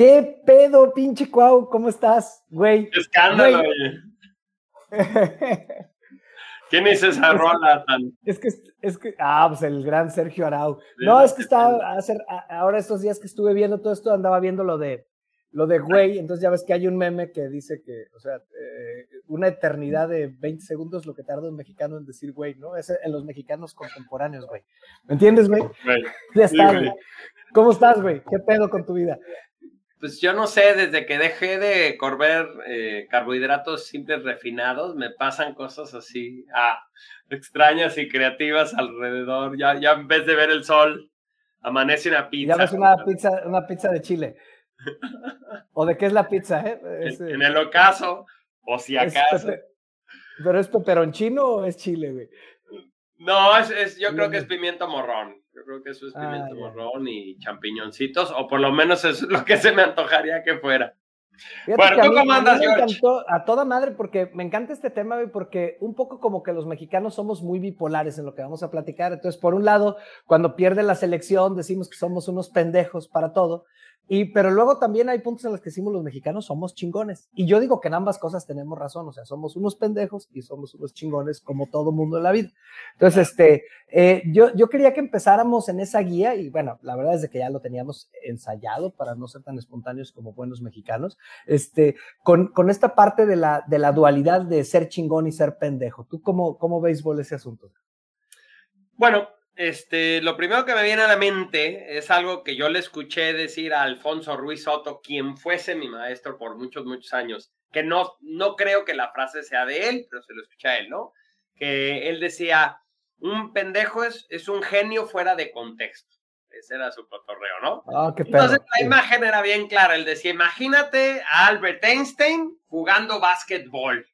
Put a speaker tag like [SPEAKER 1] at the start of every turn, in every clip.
[SPEAKER 1] ¿Qué pedo, pinche Cuau? ¿Cómo estás, güey?
[SPEAKER 2] Escándalo, oye. ¿Quién hizo esa rola tan?
[SPEAKER 1] Es que, es que, ah, pues el gran Sergio Arau. No, es que estaba, hacer, ahora estos días que estuve viendo todo esto, andaba viendo lo de, lo de güey, entonces ya ves que hay un meme que dice que, o sea, eh, una eternidad de 20 segundos lo que tarda un mexicano en decir güey, ¿no? Es en los mexicanos contemporáneos, güey. ¿Me entiendes, güey? Ya está, güey. ¿Cómo estás, güey? ¿Qué pedo con tu vida?
[SPEAKER 2] Pues yo no sé, desde que dejé de correr eh, carbohidratos simples refinados, me pasan cosas así ah, extrañas y creativas alrededor. Ya, ya en vez de ver el sol, amanece una pizza.
[SPEAKER 1] Ya ves una pizza, una pizza de Chile. ¿O de qué es la pizza? Eh?
[SPEAKER 2] en, el ocaso, o si acaso.
[SPEAKER 1] ¿Pero es peperoncino o es chile, güey?
[SPEAKER 2] No, es, es, yo creo que es pimiento morrón. Yo creo que eso es ah, pimiento morrón y champiñoncitos, o por lo menos es lo que se me antojaría que fuera.
[SPEAKER 1] bueno, ¿tú cómo andas, a toda madre porque me encanta este tema, porque un poco como que los mexicanos somos muy bipolares en lo que vamos a platicar. Entonces, por un lado, cuando pierde la selección, decimos que somos unos pendejos para todo. Y, pero luego también hay puntos en los que decimos los mexicanos somos chingones. Y yo digo que en ambas cosas tenemos razón, o sea, somos unos pendejos y somos unos chingones como todo mundo en la vida. Entonces, este, eh, yo, yo quería que empezáramos en esa guía y bueno, la verdad es que ya lo teníamos ensayado para no ser tan espontáneos como buenos mexicanos, este, con, con esta parte de la, de la dualidad de ser chingón y ser pendejo. ¿Tú cómo, cómo béisbol ese asunto?
[SPEAKER 2] Bueno, este, lo primero que me viene a la mente es algo que yo le escuché decir a Alfonso Ruiz Soto, quien fuese mi maestro por muchos, muchos años, que no, no creo que la frase sea de él, pero se lo escuché a él, ¿no? Que él decía, un pendejo es, es un genio fuera de contexto. Ese era su cotorreo, ¿no?
[SPEAKER 1] Ah, qué
[SPEAKER 2] Entonces la imagen era bien clara. Él decía, imagínate a Albert Einstein jugando básquetbol.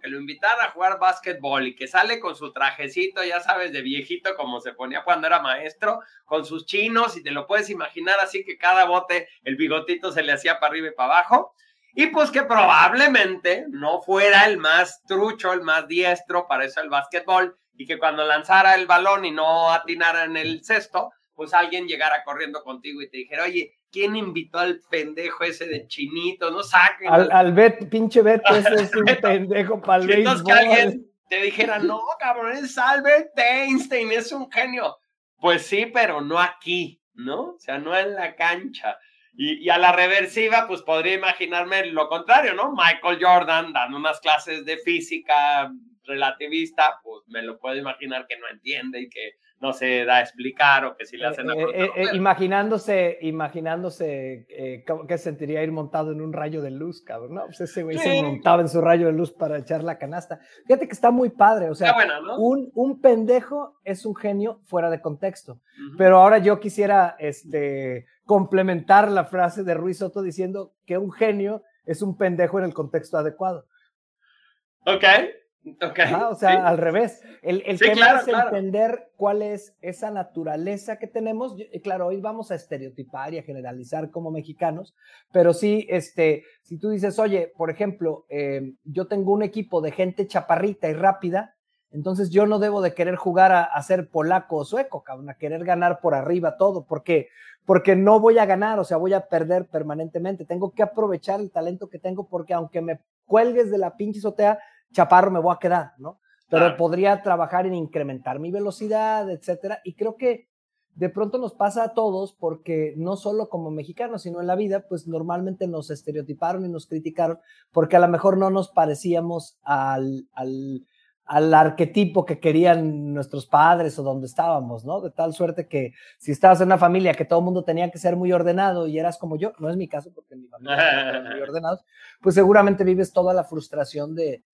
[SPEAKER 2] Que lo invitara a jugar básquetbol y que sale con su trajecito, ya sabes, de viejito como se ponía cuando era maestro, con sus chinos y te lo puedes imaginar así que cada bote el bigotito se le hacía para arriba y para abajo. Y pues que probablemente no fuera el más trucho, el más diestro para eso el básquetbol y que cuando lanzara el balón y no atinara en el cesto, pues alguien llegara corriendo contigo y te dijera, oye, ¿quién invitó al pendejo ese de chinito? No saquen.
[SPEAKER 1] Al, al Bet, pinche Beto, ese es un pendejo para el
[SPEAKER 2] Entonces que alguien te dijera, no, cabrón, es Albert Einstein, es un genio. Pues sí, pero no aquí, ¿no? O sea, no en la cancha. Y, y, a la reversiva, pues podría imaginarme lo contrario, ¿no? Michael Jordan dando unas clases de física relativista, pues me lo puedo imaginar que no entiende y que no se da a explicar o que si le hacen
[SPEAKER 1] eh, eh, eh, imaginándose, imaginándose que sentiría ir montado en un rayo de luz, cabrón, ¿no? Pues ese güey se montaba en su rayo de luz para echar la canasta. Fíjate que está muy padre, o sea, un, un, pendejo es un genio fuera de contexto. Pero ahora yo quisiera este, complementar la frase de Ruiz Soto diciendo que un genio es un pendejo en el contexto adecuado.
[SPEAKER 2] Ok,
[SPEAKER 1] o sea, al revés. El, el tema es entender cuál es esa naturaleza que tenemos. claro, hoy vamos a estereotipar y a generalizar como mexicanos, pero sí, este, si tú dices, oye, por ejemplo, eh, yo tengo un equipo de gente chaparrita y rápida, entonces yo no debo de querer jugar a, ser polaco o sueco, cabrón, a querer ganar por arriba todo, porque porque no voy a ganar, o sea, voy a perder permanentemente. Tengo que aprovechar el talento que tengo porque aunque me cuelgues de la pinche sotea, chaparro me voy a quedar, ¿no? Pero podría trabajar en incrementar mi velocidad, etcétera. Y creo que de pronto nos pasa a todos porque no solo como mexicanos, sino en la vida, pues normalmente nos estereotiparon y nos criticaron porque a lo mejor no nos parecíamos al, al, al arquetipo que querían nuestros padres o donde estábamos, ¿no? De tal suerte que si estabas en una familia que todo el mundo tenía que ser muy ordenado y eras como yo, no es mi caso porque mi familia no muy ordenados, pues seguramente vives toda la frustración de,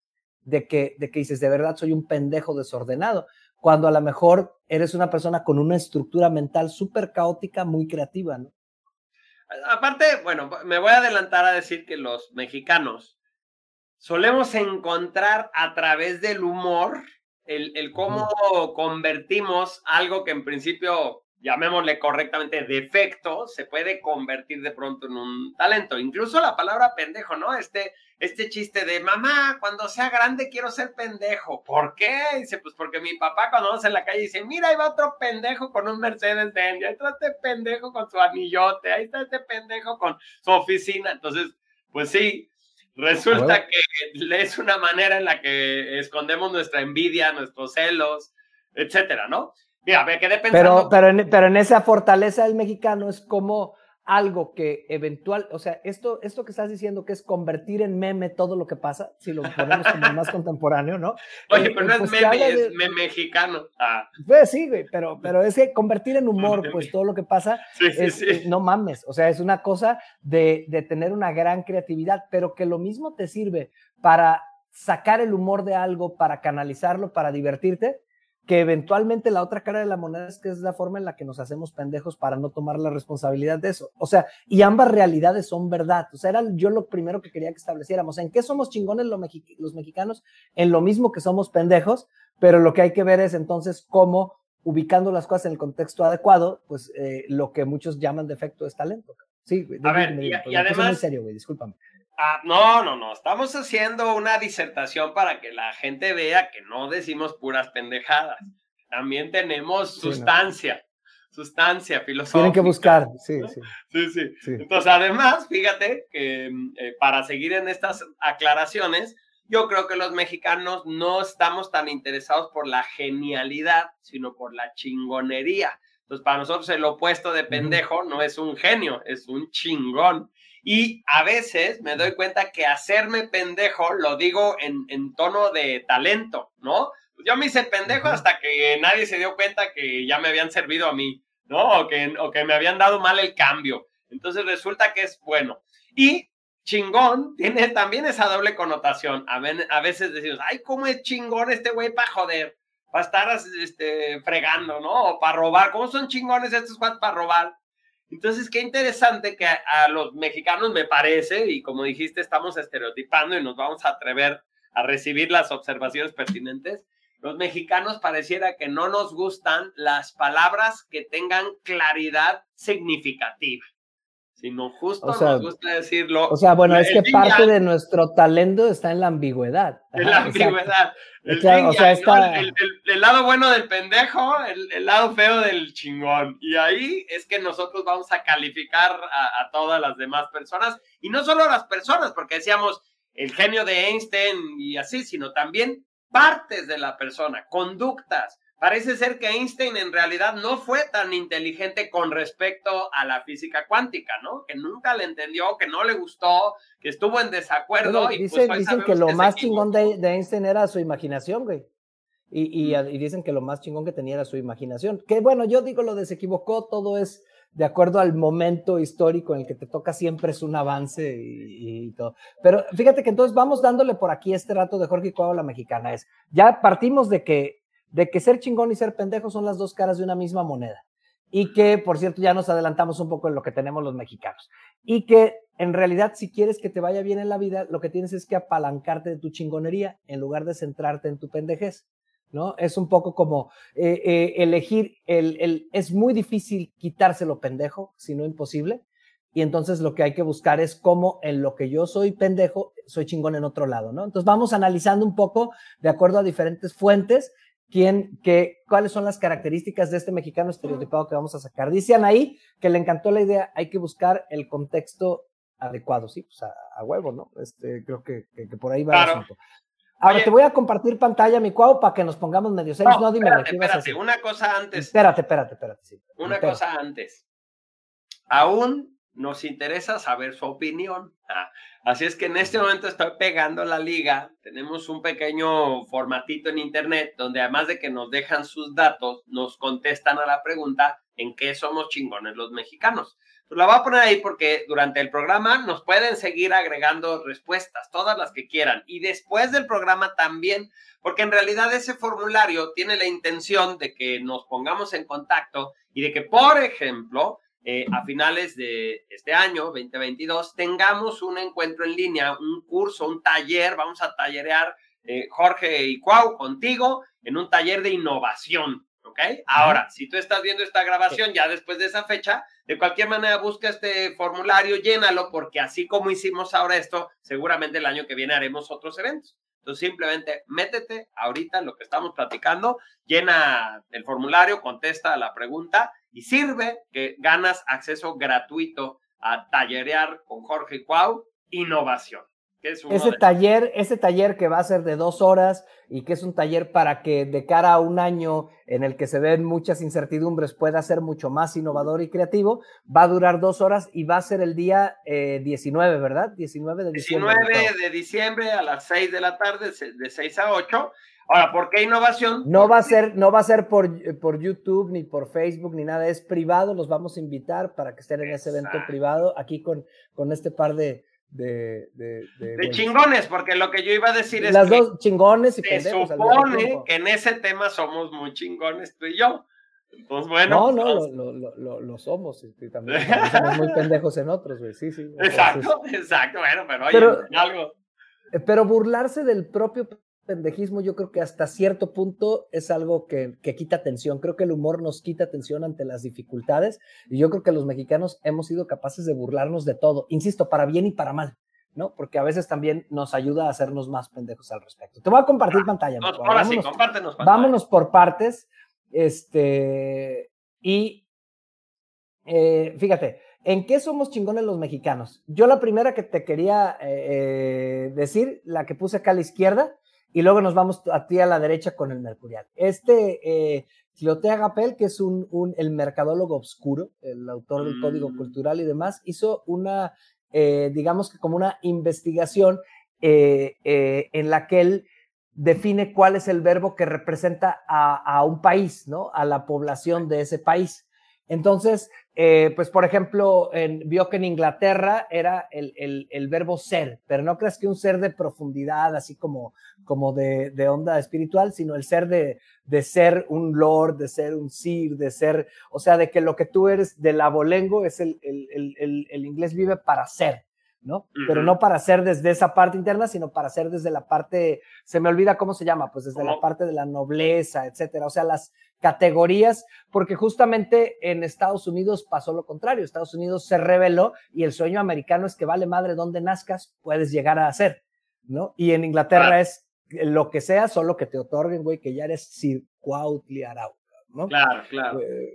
[SPEAKER 1] de que, de que dices, de verdad soy un pendejo desordenado, cuando a lo mejor eres una persona con una estructura mental súper caótica, muy creativa, ¿no?
[SPEAKER 2] Aparte, bueno, me voy a adelantar a decir que los mexicanos solemos encontrar a través del humor el, el cómo convertimos algo que en principio llamémosle correctamente, defecto, se puede convertir de pronto en un talento. Incluso la palabra pendejo, ¿no? Este, este chiste de mamá, cuando sea grande quiero ser pendejo. ¿Por qué? Dice, pues porque mi papá cuando vamos en la calle dice, mira, ahí va otro pendejo con un Mercedes Benz, ahí está este pendejo con su anillote, ahí está este pendejo con su oficina. Entonces, pues sí, resulta que es una manera en la que escondemos nuestra envidia, nuestros celos, etcétera, ¿no? Mira, me quedé
[SPEAKER 1] pensando. Pero, pero, en, pero en esa fortaleza del mexicano es como algo que eventual, o sea, esto, esto que estás diciendo que es convertir en meme todo lo que pasa, si lo ponemos como más contemporáneo, ¿no?
[SPEAKER 2] Oye, eh, pero no es pues meme, es meme mexicano. Ah.
[SPEAKER 1] Pues sí, güey, pero, pero es que convertir en humor, pues todo lo que pasa, es, eh, no mames, o sea, es una cosa de, de tener una gran creatividad, pero que lo mismo te sirve para sacar el humor de algo, para canalizarlo, para divertirte, que eventualmente la otra cara de la moneda es que es la forma en la que nos hacemos pendejos para no tomar la responsabilidad de eso. O sea, y ambas realidades son verdad. O sea, era yo lo primero que quería que estableciéramos. ¿En qué somos chingones los, mexicanos? En lo mismo que somos pendejos, pero lo que hay que ver es entonces cómo, ubicando las cosas en el contexto adecuado, pues eh, lo que muchos llaman defecto es talento. Sí,
[SPEAKER 2] a ver, y, además... Muy
[SPEAKER 1] serio, güey, discúlpame.
[SPEAKER 2] Ah, no, no, no. Estamos haciendo una disertación para que la gente vea que no decimos puras pendejadas. También tenemos sustancia, sustancia filosófica.
[SPEAKER 1] Tienen que buscar, sí,
[SPEAKER 2] sí. Sí, sí. Entonces, además, fíjate que mm, eh, para seguir en estas aclaraciones, yo creo que los mexicanos no estamos tan interesados por la genialidad, sino por la chingonería. Entonces, para nosotros el opuesto de pendejo no es un genio, es un chingón. Y a veces me doy cuenta que hacerme pendejo lo digo en, en tono de talento, ¿no? Yo me hice pendejo hasta que nadie se dio cuenta que ya me habían servido a mí, ¿no? O que, o que me habían dado mal el cambio. Entonces resulta que es bueno. Y chingón tiene también esa doble connotación. A, a veces decimos, ay, ¿cómo es chingón este güey para joder? Para estar este, fregando, ¿no? O para robar. ¿Cómo son chingones estos güeyes para robar? Entonces, qué interesante que a, los mexicanos me parece, y como dijiste, estamos estereotipando y nos vamos a atrever a recibir las observaciones pertinentes. Los mexicanos pareciera que no nos gustan las palabras que tengan claridad significativa sino justo nos gusta decirlo.
[SPEAKER 1] O sea, bueno, es que parte de nuestro talento está en la ambigüedad.
[SPEAKER 2] En la ambigüedad. El, o sea, está... el, lado bueno del pendejo, el, lado feo del chingón. Y ahí es que nosotros vamos a calificar a, a todas las demás personas, y no solo a las personas, porque decíamos el genio de Einstein y así, sino también partes de la persona, conductas Parece ser que Einstein en realidad no fue tan inteligente con respecto a la física cuántica, ¿no? Que nunca le entendió, que no le gustó, que estuvo en desacuerdo. y
[SPEAKER 1] pues dicen, que lo más chingón de, Einstein era su imaginación, güey. Y, y, dicen que lo más chingón que tenía era su imaginación. Que bueno, yo digo lo de se equivocó, todo es de acuerdo al momento histórico en el que te toca, siempre es un avance y, todo. Pero fíjate que entonces vamos dándole por aquí este rato de Jorge Cuau la mexicana. Es, ya partimos de que de que ser chingón y ser pendejo son las dos caras de una misma moneda. Y que, por cierto, ya nos adelantamos un poco en lo que tenemos los mexicanos. Y que en realidad, si quieres que te vaya bien en la vida, lo que tienes es que apalancarte de tu chingonería en lugar de centrarte en tu pendejez. ¿No? Es un poco como eh, eh, elegir, el, el, es muy difícil quitárselo pendejo, si no imposible, y entonces lo que hay que buscar es cómo en lo que yo soy pendejo, soy chingón en otro lado, ¿no? Entonces vamos analizando un poco de acuerdo a diferentes fuentes quién, qué, cuáles son las características de este mexicano estereotipado que vamos a sacar. Dicen ahí que le encantó la idea, hay que buscar el contexto adecuado, sí, pues a, huevo, ¿no? Este, creo que, que, por ahí va el asunto. Ahora te voy a compartir pantalla, mi cuau, para que nos pongamos medio serios. No, dime,
[SPEAKER 2] espérate, espérate, una cosa antes.
[SPEAKER 1] Espérate, espérate, espérate. Sí.
[SPEAKER 2] Una cosa antes. Aún nos interesa saber su opinión. Ah, así es que en este momento estoy pegando la liga. Tenemos un pequeño formatito en internet donde además de que nos dejan sus datos, nos contestan a la pregunta en qué somos chingones los mexicanos. Pues la voy a poner ahí porque durante el programa nos pueden seguir agregando respuestas, todas las que quieran. Y después del programa también, porque en realidad ese formulario tiene la intención de que nos pongamos en contacto y de que, por ejemplo, eh, a finales de este año, 2022, tengamos un encuentro en línea, un curso, un taller, vamos a tallerear eh, Jorge y Cuau contigo en un taller de innovación, ¿ok? Ahora, si tú estás viendo esta grabación ya después de esa fecha, de cualquier manera busca este formulario, llénalo, porque así como hicimos ahora esto, seguramente el año que viene haremos otros eventos. Entonces simplemente métete ahorita en lo que estamos platicando, llena el formulario, contesta la pregunta y sirve que ganas acceso gratuito a tallerear con Jorge Cuau, innovación
[SPEAKER 1] ese taller, ese taller que va a ser de dos horas y que es un taller para que de cara a un año en el que se ven muchas incertidumbres pueda ser mucho más innovador y creativo, va a durar dos horas y va a ser el día 19, eh, ¿verdad? 19 de diciembre.
[SPEAKER 2] 19 de diciembre a las 6 de la tarde, de 6 a 8. Ahora, ¿por qué innovación?
[SPEAKER 1] No va a ser, no va a ser por, por YouTube, ni por Facebook, ni nada, es privado, los vamos a invitar para que estén en ese evento privado, aquí con, con este par de, de,
[SPEAKER 2] de, chingones, porque lo que yo iba a decir es
[SPEAKER 1] Las dos chingones y se
[SPEAKER 2] supone que en ese tema somos muy chingones tú y yo. Entonces, bueno.
[SPEAKER 1] No, no, pues, lo, lo, lo, lo, somos. Y también, somos muy pendejos en otros, güey. Sí, sí.
[SPEAKER 2] Exacto, exacto. Bueno, pero oye, algo.
[SPEAKER 1] Pero burlarse del propio pendejismo yo creo que hasta cierto punto es algo que, quita tensión. Creo que el humor nos quita tensión ante las dificultades y yo creo que los mexicanos hemos sido capaces de burlarnos de todo, insisto, para bien y para mal. ¿no? Porque a veces también nos ayuda a hacernos más pendejos al respecto. Te voy a compartir ah, pantalla.
[SPEAKER 2] ahora sí, compártenos
[SPEAKER 1] pantalla. Vámonos por partes. Este, y eh, fíjate, ¿en qué somos chingones los mexicanos? Yo la primera que te quería eh, eh, decir, la que puse acá a la izquierda, y luego nos vamos a ti a la derecha con el mercurial. Este eh, Gapel, que es un, un, el mercadólogo oscuro, el autor del Código mm. Cultural y demás, hizo una, eh, digamos que como una investigación eh, eh, en la que él define cuál es el verbo que representa a, a un país, ¿no? A la población de ese país. Entonces, eh, pues por ejemplo, en, vio que en Inglaterra era el, el, verbo ser, pero no creas que un ser de profundidad, así como, como de, de onda espiritual, sino el ser de, de, ser un lord, de ser un sir, de ser, o sea, de que lo que tú eres del abolengo es el, el inglés vive para ser. ¿No? Pero no para ser desde esa parte interna, sino para ser desde la parte, se me olvida cómo se llama, pues desde la parte de la nobleza, etcétera. O sea, las categorías, porque justamente en Estados Unidos pasó lo contrario. Estados Unidos se reveló y el sueño americano es que vale madre donde nazcas, puedes llegar a ser, ¿no? Y en Inglaterra es lo que sea, solo que te otorguen, güey, que ya eres Sir Cuautli ¿no?
[SPEAKER 2] Claro, claro. Eh,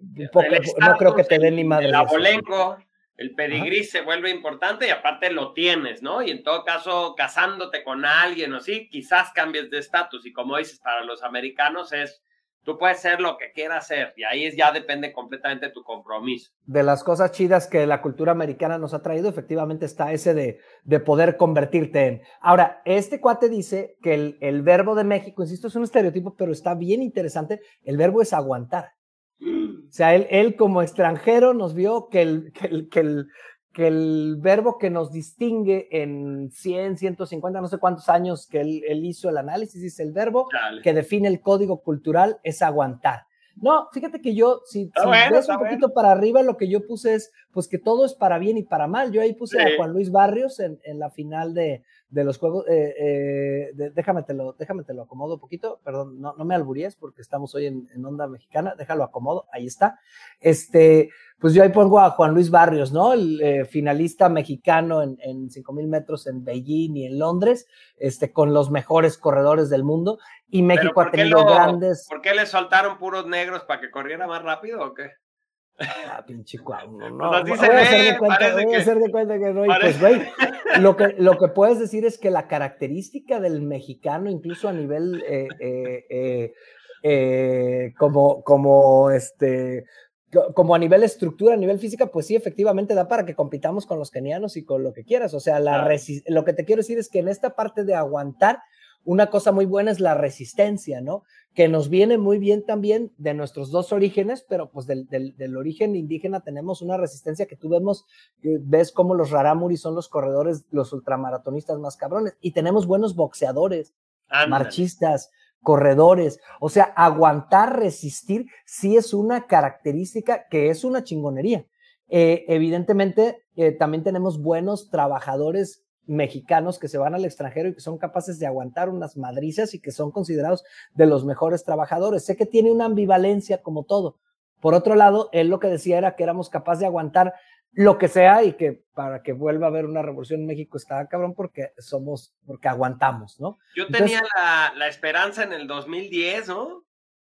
[SPEAKER 1] no creo que te den ni madre. El
[SPEAKER 2] abolenco el pedigrí se vuelve importante y aparte lo tienes, ¿no? Y en todo caso, casándote con alguien o así, quizás cambies de estatus. Y como dices, para los americanos es, tú puedes ser lo que quieras ser y ahí ya depende completamente de tu compromiso.
[SPEAKER 1] De las cosas chidas que la cultura americana nos ha traído, efectivamente está ese de, de poder convertirte en. Ahora, este cuate dice que el, el verbo de México, insisto, es un estereotipo, pero está bien interesante, el verbo es aguantar. O sea, él, como extranjero nos vio que el, que el, que el, verbo que nos distingue en 100, 150, no sé cuántos años que él, hizo el análisis, dice el verbo que define el código cultural es aguantar. No, fíjate que yo, si, ves un poquito para arriba, lo que yo puse es, pues que todo es para bien y para mal. Yo ahí puse a Juan Luis Barrios en, en la final de, de los juegos. Eh, eh, déjame, te lo, déjame te lo acomodo un poquito, perdón, no, no me alburíes porque estamos hoy en, en, onda mexicana, déjalo acomodo, ahí está. Este, pues yo ahí pongo a Juan Luis Barrios, ¿no? El eh, finalista mexicano en, en 5000 metros en Beijing y en Londres, este, con los mejores corredores del mundo. Y México ha tenido grandes.
[SPEAKER 2] ¿Por qué le soltaron puros negros para que corriera más rápido o qué?
[SPEAKER 1] Ah, pinche cuau, no. Voy a hacer de cuenta, voy a hacer de cuenta que no. Y pues, güey, lo que, lo que puedes decir es que la característica del mexicano, incluso a nivel eh, eh, eh, como, como este como a nivel estructura, a nivel física, pues sí, efectivamente da para que compitamos con los kenianos y con lo que quieras. O sea, la lo que te quiero decir es que en esta parte de aguantar, una cosa muy buena es la resistencia, ¿no? Que nos viene muy bien también de nuestros dos orígenes, pero pues del, del, origen indígena tenemos una resistencia que tú vemos, ves como los rarámuris son los corredores, los ultramaratonistas más cabrones, y tenemos buenos boxeadores, marchistas, corredores, o sea, aguantar, resistir, sí es una característica que es una chingonería. Eh, evidentemente, eh, también tenemos buenos trabajadores mexicanos que se van al extranjero y que son capaces de aguantar unas madrizas y que son considerados de los mejores trabajadores. Sé que tiene una ambivalencia como todo. Por otro lado, él lo que decía era que éramos capaces de aguantar lo que sea y que para que vuelva a haber una revolución en México está cabrón porque somos, porque aguantamos, ¿no?
[SPEAKER 2] Yo tenía la, la, esperanza en el 2010, ¿no?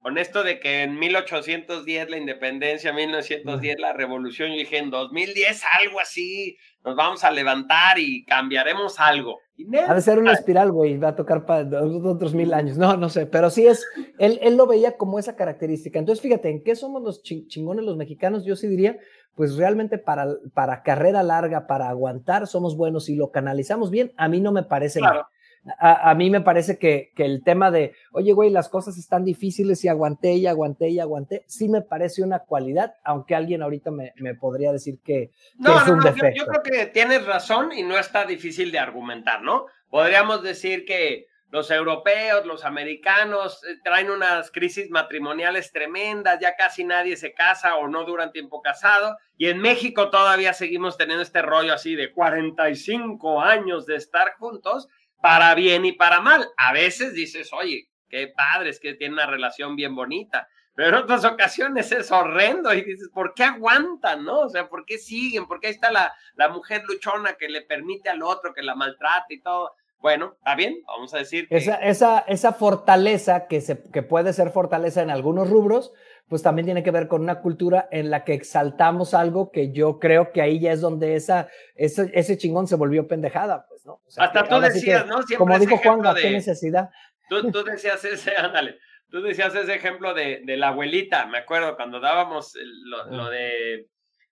[SPEAKER 2] Con esto de que en 1810 la independencia, 1910 la revolución, yo dije en 2010 algo así, nos vamos a levantar y cambiaremos algo.
[SPEAKER 1] ha de ser una espiral, güey, va a tocar para otros mil años, no, no sé, pero sí es, él, él lo veía como esa característica. Entonces, fíjate, ¿en qué somos los chingones los mexicanos? Yo sí diría, pues realmente para, para carrera larga, para aguantar, somos buenos y lo canalizamos bien, a mí no me parece claro. A, mí me parece que, que, el tema de, oye, güey, las cosas están difíciles y aguanté y aguanté y aguanté, sí me parece una cualidad, aunque alguien ahorita me, me podría decir que,
[SPEAKER 2] no, es un defecto. Yo, yo, creo que tienes razón y no está difícil de argumentar, ¿no? Podríamos decir que los europeos, los americanos eh, traen unas crisis matrimoniales tremendas, ya casi nadie se casa o no duran tiempo casado, y en México todavía seguimos teniendo este rollo así de 45 años de estar juntos, para bien y para mal. A veces dices, oye, qué padre, es que tiene una relación bien bonita, pero en otras ocasiones es horrendo y dices, ¿por qué aguantan, no? O sea, ¿por qué siguen? ¿Por qué está la, la mujer luchona que le permite al otro que la maltrate y todo? Bueno, está bien, vamos a decir.
[SPEAKER 1] Esa, esa, esa fortaleza que, se, que puede ser fortaleza en algunos rubros, pues también tiene que ver con una cultura en la que exaltamos algo que yo creo que ahí ya es donde esa, ese, ese chingón se volvió pendejada, pues, ¿no?
[SPEAKER 2] Hasta tú decías, ¿no?
[SPEAKER 1] Siempre como dijo Juan, ¿qué necesidad?
[SPEAKER 2] Tú, tú decías ese, ándale, tú decías ese ejemplo de, de la abuelita, me acuerdo, cuando dábamos lo, lo de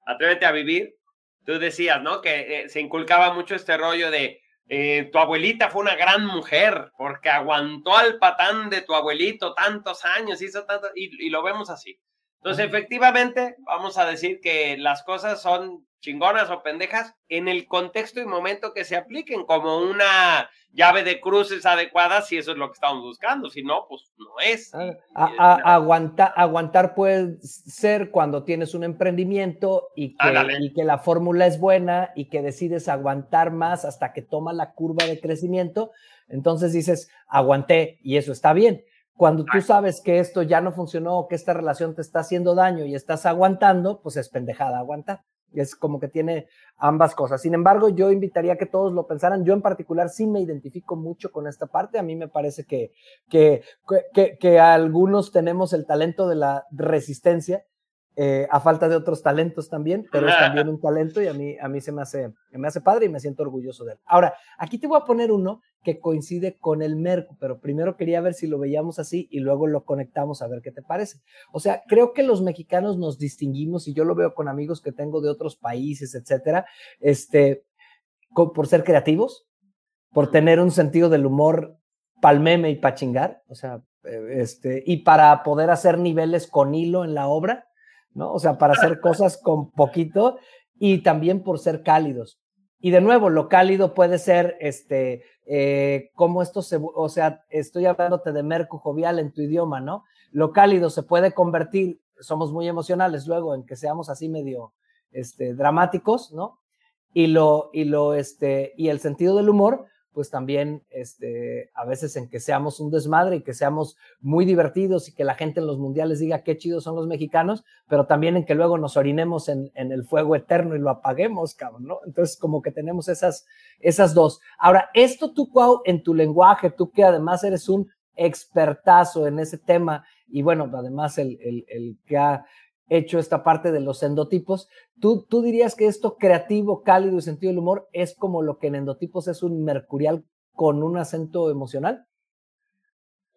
[SPEAKER 2] Atrévete a vivir, tú decías, ¿no? Que eh, se inculcaba mucho este rollo de eh, tu abuelita fue una gran mujer porque aguantó al patán de tu abuelito tantos años, hizo tanto, y, y lo vemos así. Entonces, efectivamente, vamos a decir que las cosas son chingonas o pendejas en el contexto y momento que se apliquen, como una llave de cruces adecuada, si eso es lo que estamos buscando, si no, pues no es.
[SPEAKER 1] Ah, aguantar, aguantar puede ser cuando tienes un emprendimiento y que, y que la fórmula es buena y que decides aguantar más hasta que toma la curva de crecimiento, entonces dices, aguanté y eso está bien. Cuando tú sabes que esto ya no funcionó, que esta relación te está haciendo daño y estás aguantando, pues es pendejada aguantar. Es como que tiene ambas cosas. Sin embargo, yo invitaría a que todos lo pensaran. Yo en particular sí me identifico mucho con esta parte. A mí me parece que, que, que, que algunos tenemos el talento de la resistencia eh, a falta de otros talentos también, pero es también un talento y a mí, a mí se me hace, me hace padre y me siento orgulloso de él. Ahora, aquí te voy a poner uno que coincide con el Merco, pero primero quería ver si lo veíamos así y luego lo conectamos a ver qué te parece. O sea, creo que los mexicanos nos distinguimos y yo lo veo con amigos que tengo de otros países, etcétera, este, por ser creativos, por tener un sentido del humor palmeme y pachingar, o sea, eh, este, y para poder hacer niveles con hilo en la obra ¿no? O sea, para hacer cosas con poquito y también por ser cálidos. Y de nuevo, lo cálido puede ser, este, eh, como esto se, o sea, estoy hablándote de merco jovial en tu idioma, ¿no? Lo cálido se puede convertir, somos muy emocionales luego en que seamos así medio, este, dramáticos, ¿no? Y lo, y lo, este, y el sentido del humor pues también este, a veces en que seamos un desmadre y que seamos muy divertidos y que la gente en los mundiales diga qué chidos son los mexicanos, pero también en que luego nos orinemos en, en el fuego eterno y lo apaguemos, cabrón, ¿no? Entonces como que tenemos esas, esas dos. Ahora, esto tú, Cuau, en tu lenguaje, tú que además eres un expertazo en ese tema y bueno, además el, el, el que ha hecho esta parte de los endotipos. ¿Tú, ¿Tú dirías que esto creativo, cálido y sentido del humor es como lo que en endotipos es un mercurial con un acento emocional?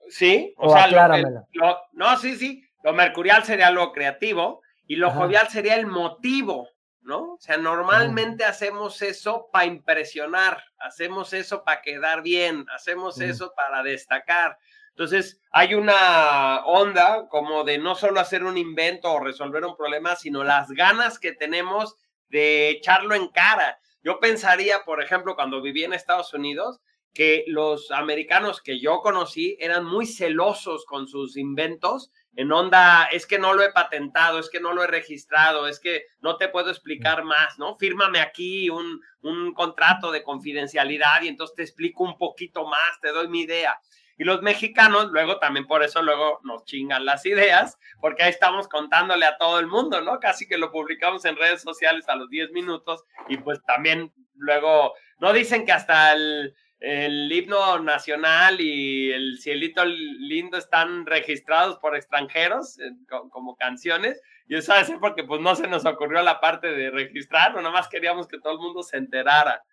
[SPEAKER 2] Sí, o, sea, lo, no, sí, sí, lo mercurial sería lo creativo y lo jovial sería el motivo, ¿no? O sea, normalmente hacemos eso para impresionar, hacemos eso para quedar bien, hacemos eso para destacar. Entonces, hay una onda como de no solo hacer un invento o resolver un problema, sino las ganas que tenemos de echarlo en cara. Yo pensaría, por ejemplo, cuando viví en Estados Unidos, que los americanos que yo conocí eran muy celosos con sus inventos en onda, es que no lo he patentado, es que no lo he registrado, es que no te puedo explicar más, ¿no? Fírmame aquí un, un contrato de confidencialidad y entonces te explico un poquito más, te doy mi idea. Y los mexicanos, luego también por eso luego nos chingan las ideas, porque ahí estamos contándole a todo el mundo, ¿no? Casi que lo publicamos en redes sociales a los 10 minutos y pues también luego, no dicen que hasta el, el himno nacional y el cielito lindo están registrados por extranjeros eh, como canciones. Y eso ser porque pues no se nos ocurrió la parte de registrar, nada más queríamos que todo el mundo se enterara.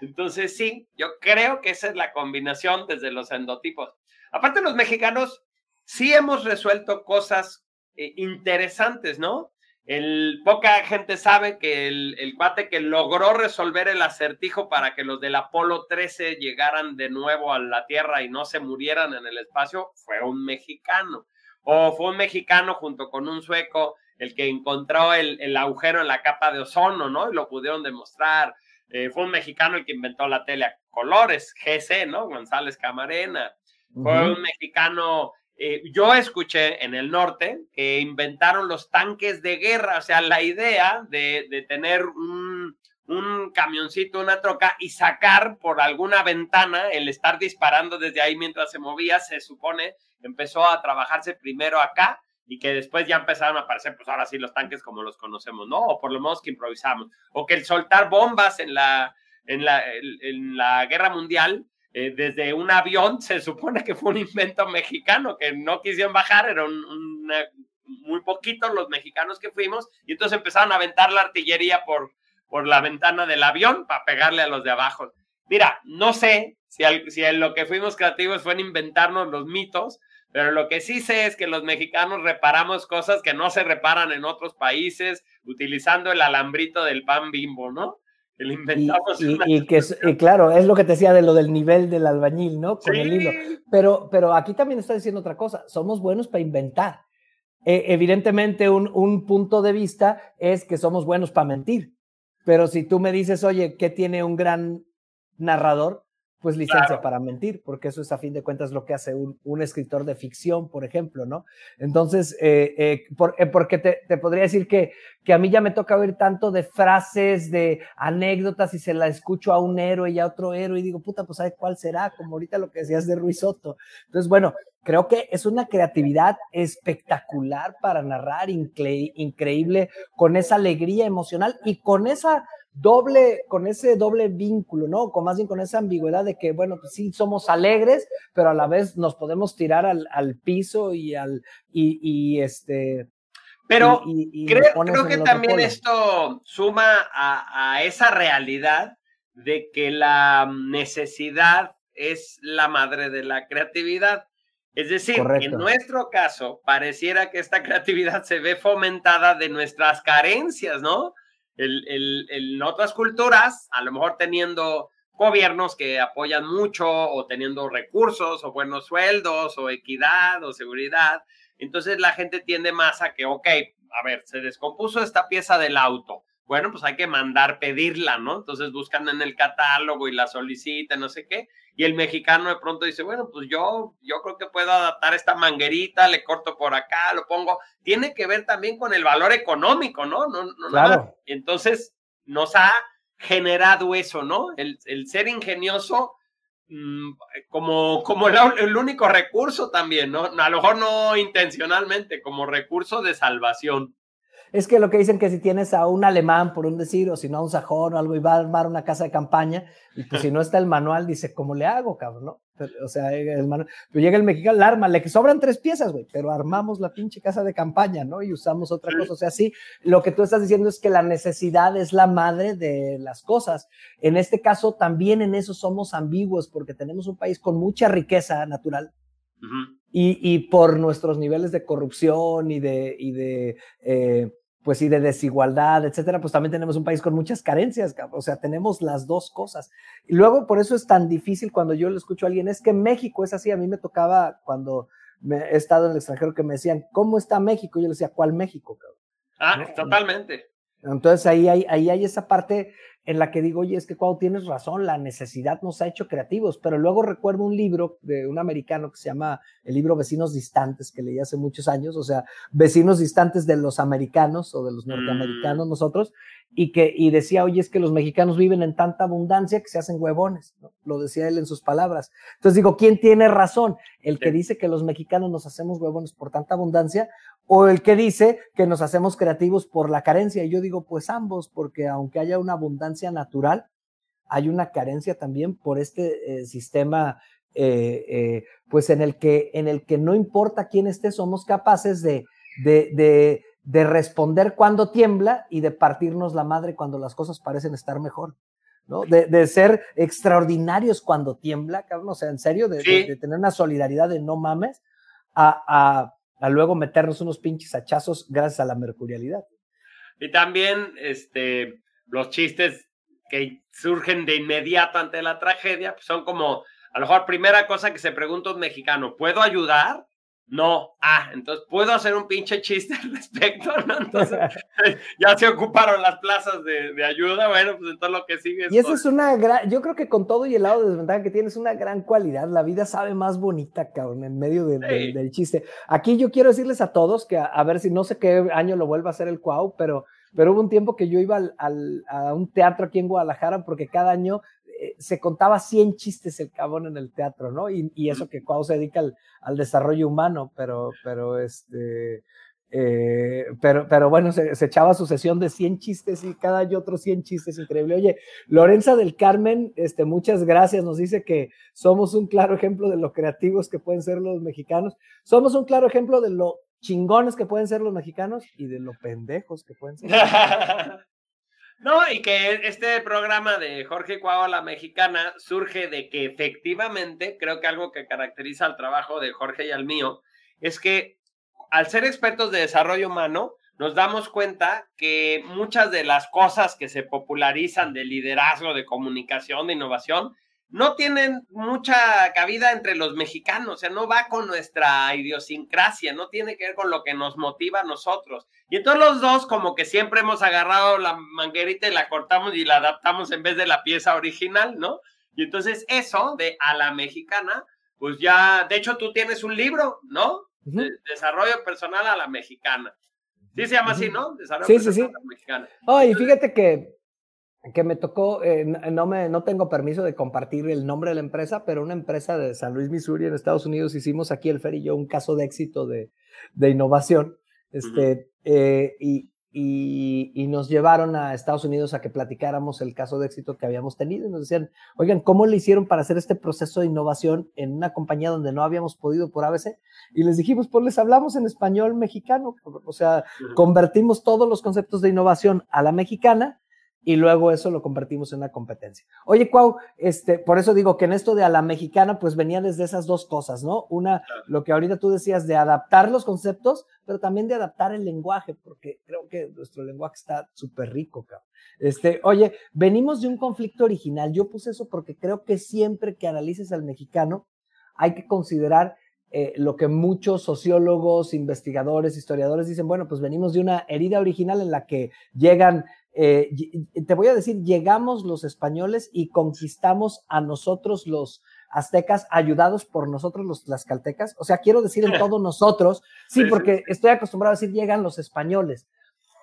[SPEAKER 2] Entonces sí, yo creo que esa es la combinación desde los endotipos. Aparte los mexicanos sí hemos resuelto cosas eh, interesantes, ¿no? El, poca gente sabe que el, el, cuate que logró resolver el acertijo para que los del Apolo 13 llegaran de nuevo a la Tierra y no se murieran en el espacio fue un mexicano. O fue un mexicano junto con un sueco el que encontró el, el agujero en la capa de ozono, ¿no? Y lo pudieron demostrar. Eh, fue un mexicano el que inventó la tele a colores, GC, ¿no? González Camarena. Fue un mexicano eh, yo escuché en el norte que inventaron los tanques de guerra, o sea, la idea de, tener un, un, camioncito, una troca y sacar por alguna ventana, el estar disparando desde ahí mientras se movía, se supone, empezó a trabajarse primero acá y que después ya empezaron a aparecer, pues ahora sí, los tanques como los conocemos, ¿no? O por lo menos que improvisamos. O que el soltar bombas en la, en la, en la guerra mundial eh, desde un avión, se supone que fue un invento mexicano, que no quisieron bajar, eran muy poquitos los mexicanos que fuimos, y entonces empezaron a aventar la artillería por, por la ventana del avión para pegarle a los de abajo. Mira, no sé si, si lo que fuimos creativos fue en inventarnos los mitos, pero lo que sí sé es que los mexicanos reparamos cosas que no se reparan en otros países utilizando el alambrito del pan bimbo, ¿no?
[SPEAKER 1] Y, que claro, es lo que te decía de lo del nivel del albañil, ¿no? Con el hilo. Pero, pero aquí también está diciendo otra cosa, somos buenos para inventar. E, evidentemente, un, un punto de vista es que somos buenos para mentir. Pero si tú me dices, oye, ¿qué tiene un gran narrador? Pues licencia para mentir, porque eso es a fin de cuentas lo que hace un, un escritor de ficción, por ejemplo, ¿no? Entonces, eh, eh, eh, porque te, te, podría decir que, que a mí ya me toca oír tanto de frases, de anécdotas, y se la escucho a un héroe y a otro héroe, y digo, puta, pues ¿sabes cuál será? Como ahorita lo que decías de Ruiz Soto. Entonces, bueno, creo que es una creatividad espectacular para narrar, increíble, con esa alegría emocional y con esa doble, con ese doble vínculo, ¿no? Con más bien con esa ambigüedad de que, bueno, pues sí somos alegres, pero a la vez nos podemos tirar al, al piso y al, y, y este.
[SPEAKER 2] Pero creo, creo, que también esto suma a, a esa realidad de que la necesidad es la madre de la creatividad. Es decir, en nuestro caso, pareciera que esta creatividad se ve fomentada de nuestras carencias, ¿no? En otras culturas, a lo mejor teniendo gobiernos que apoyan mucho o teniendo recursos o buenos sueldos o equidad o seguridad, entonces la gente tiende más a que, ok, a ver, se descompuso esta pieza del auto. Bueno, pues hay que mandar pedirla, ¿no? Entonces buscan en el catálogo y la solicitan, no sé qué y el mexicano de pronto dice, bueno, pues yo, yo creo que puedo adaptar esta manguerita, le corto por acá, lo pongo. Tiene que ver también con el valor económico, ¿no? no, no claro. Entonces, nos ha generado eso, ¿no? El, el ser ingenioso mm, como, como el, el, único recurso también, ¿no? A lo mejor no intencionalmente, como recurso de salvación.
[SPEAKER 1] Es que lo que dicen que si tienes a un alemán, por un decir, o si no a un sajón o algo, y va a armar una casa de campaña, y pues si no está el manual, dice, ¿cómo le hago, cabrón? ¿no? o sea, el manual, pero llega el mexicano, la arma, le que sobran tres piezas, güey, pero armamos la pinche casa de campaña, ¿no? Y usamos otra cosa. O sea, sí, lo que tú estás diciendo es que la necesidad es la madre de las cosas. En este caso, también en eso somos ambiguos, porque tenemos un país con mucha riqueza natural, y, y, por nuestros niveles de corrupción y de, y de eh, pues y de desigualdad, etcétera, pues también tenemos un país con muchas carencias, o sea, tenemos las dos cosas. Y luego por eso es tan difícil cuando yo le escucho a alguien, es que México es así, a mí me tocaba cuando me, he estado en el extranjero que me decían, ¿cómo está México? Y yo le decía, ¿cuál México?
[SPEAKER 2] Ah, totalmente.
[SPEAKER 1] Entonces ahí hay, ahí hay esa parte en la que digo, oye, es que cuando tienes razón, la necesidad nos ha hecho creativos, pero luego recuerdo un libro de un americano que se llama el libro Vecinos Distantes, que leí hace muchos años, o sea, vecinos distantes de los americanos o de los norteamericanos mm. nosotros, y que y decía, oye, es que los mexicanos viven en tanta abundancia que se hacen huevones, lo decía él en sus palabras. Entonces digo, ¿quién tiene razón? ¿El que dice que los mexicanos nos hacemos huevones por tanta abundancia o el que dice que nos hacemos creativos por la carencia? Y yo digo, pues ambos, porque aunque haya una abundancia natural, hay una carencia también por este eh, sistema, eh, eh, pues en el, que, en el que no importa quién esté, somos capaces de, de, de de responder cuando tiembla y de partirnos la madre cuando las cosas parecen estar mejor, ¿no? De, ser extraordinarios cuando tiembla, cabrón, o sea, en serio, de, tener una solidaridad de no mames, a, luego meternos unos pinches hachazos gracias a la mercurialidad.
[SPEAKER 2] Y también, este, los chistes que surgen de inmediato ante la tragedia, pues son como, a lo mejor, primera cosa que se pregunta un mexicano, ¿puedo ayudar? No, ah, entonces puedo hacer un pinche chiste al respecto, ¿no? Entonces ya se ocuparon las plazas de, ayuda, bueno, pues entonces lo que sigue
[SPEAKER 1] es. Y eso es una gran, yo creo que con todo y el lado de desventaja que tienes, una gran cualidad. La vida sabe más bonita, cabrón, en medio del chiste. Aquí yo quiero decirles a todos que a, ver si no sé qué año lo vuelva a hacer el Cuau, pero, pero hubo un tiempo que yo iba al, a un teatro aquí en Guadalajara porque cada año se contaba 100 chistes el cabrón en el teatro, ¿no? Y, eso que Cuau se dedica al, desarrollo humano, pero, pero este, eh, pero, pero bueno, se, echaba su sesión de 100 chistes y cada año otros 100 chistes, increíble. Oye, Lorenza del Carmen, este, muchas gracias, nos dice que somos un claro ejemplo de lo creativos que pueden ser los mexicanos, somos un claro ejemplo de lo chingones que pueden ser los mexicanos y de lo pendejos que pueden ser.
[SPEAKER 2] No, y que este programa de Jorge Cuau la mexicana surge de que efectivamente, creo que algo que caracteriza al trabajo de Jorge y al mío, es que al ser expertos de desarrollo humano, nos damos cuenta que muchas de las cosas que se popularizan de liderazgo, de comunicación, de innovación, no tienen mucha cabida entre los mexicanos, o sea, no va con nuestra idiosincrasia, no tiene que ver con lo que nos motiva a nosotros. Y entonces los dos como que siempre hemos agarrado la manguerita y la cortamos y la adaptamos en vez de la pieza original, ¿no? Y entonces eso de a la mexicana, pues ya, de hecho tú tienes un libro, ¿no? desarrollo personal a la mexicana. Sí se llama así, ¿no?
[SPEAKER 1] Desarrollo sí, sí, sí. a la mexicana. Oh, y fíjate que que me tocó, eh, no, me, no tengo permiso de compartir el nombre de la empresa, pero una empresa de San Luis, Missouri, en Estados Unidos, hicimos aquí el Fer y yo un caso de éxito de, de innovación, este, eh, y, y, y, nos llevaron a Estados Unidos a que platicáramos el caso de éxito que habíamos tenido, y nos decían, oigan, ¿cómo le hicieron para hacer este proceso de innovación en una compañía donde no habíamos podido por ABC? Y les dijimos, pues les hablamos en español mexicano, o sea, convertimos todos los conceptos de innovación a la mexicana, y luego eso lo convertimos en una competencia. Oye, Cuau, este, por eso digo que en esto de a la mexicana, pues venía desde esas dos cosas, ¿no? Una, lo que ahorita tú decías de adaptar los conceptos, pero también de adaptar el lenguaje, porque creo que nuestro lenguaje está súper rico, cabrón. Este, oye, venimos de un conflicto original. Yo puse eso porque creo que siempre que analices al mexicano, hay que considerar eh, lo que muchos sociólogos, investigadores, historiadores dicen, bueno, pues venimos de una herida original en la que llegan eh, te voy a decir, llegamos los españoles y conquistamos a nosotros los aztecas, ayudados por nosotros los tlaxcaltecas. O sea, quiero decir en todos nosotros, sí, porque estoy acostumbrado a decir llegan los españoles,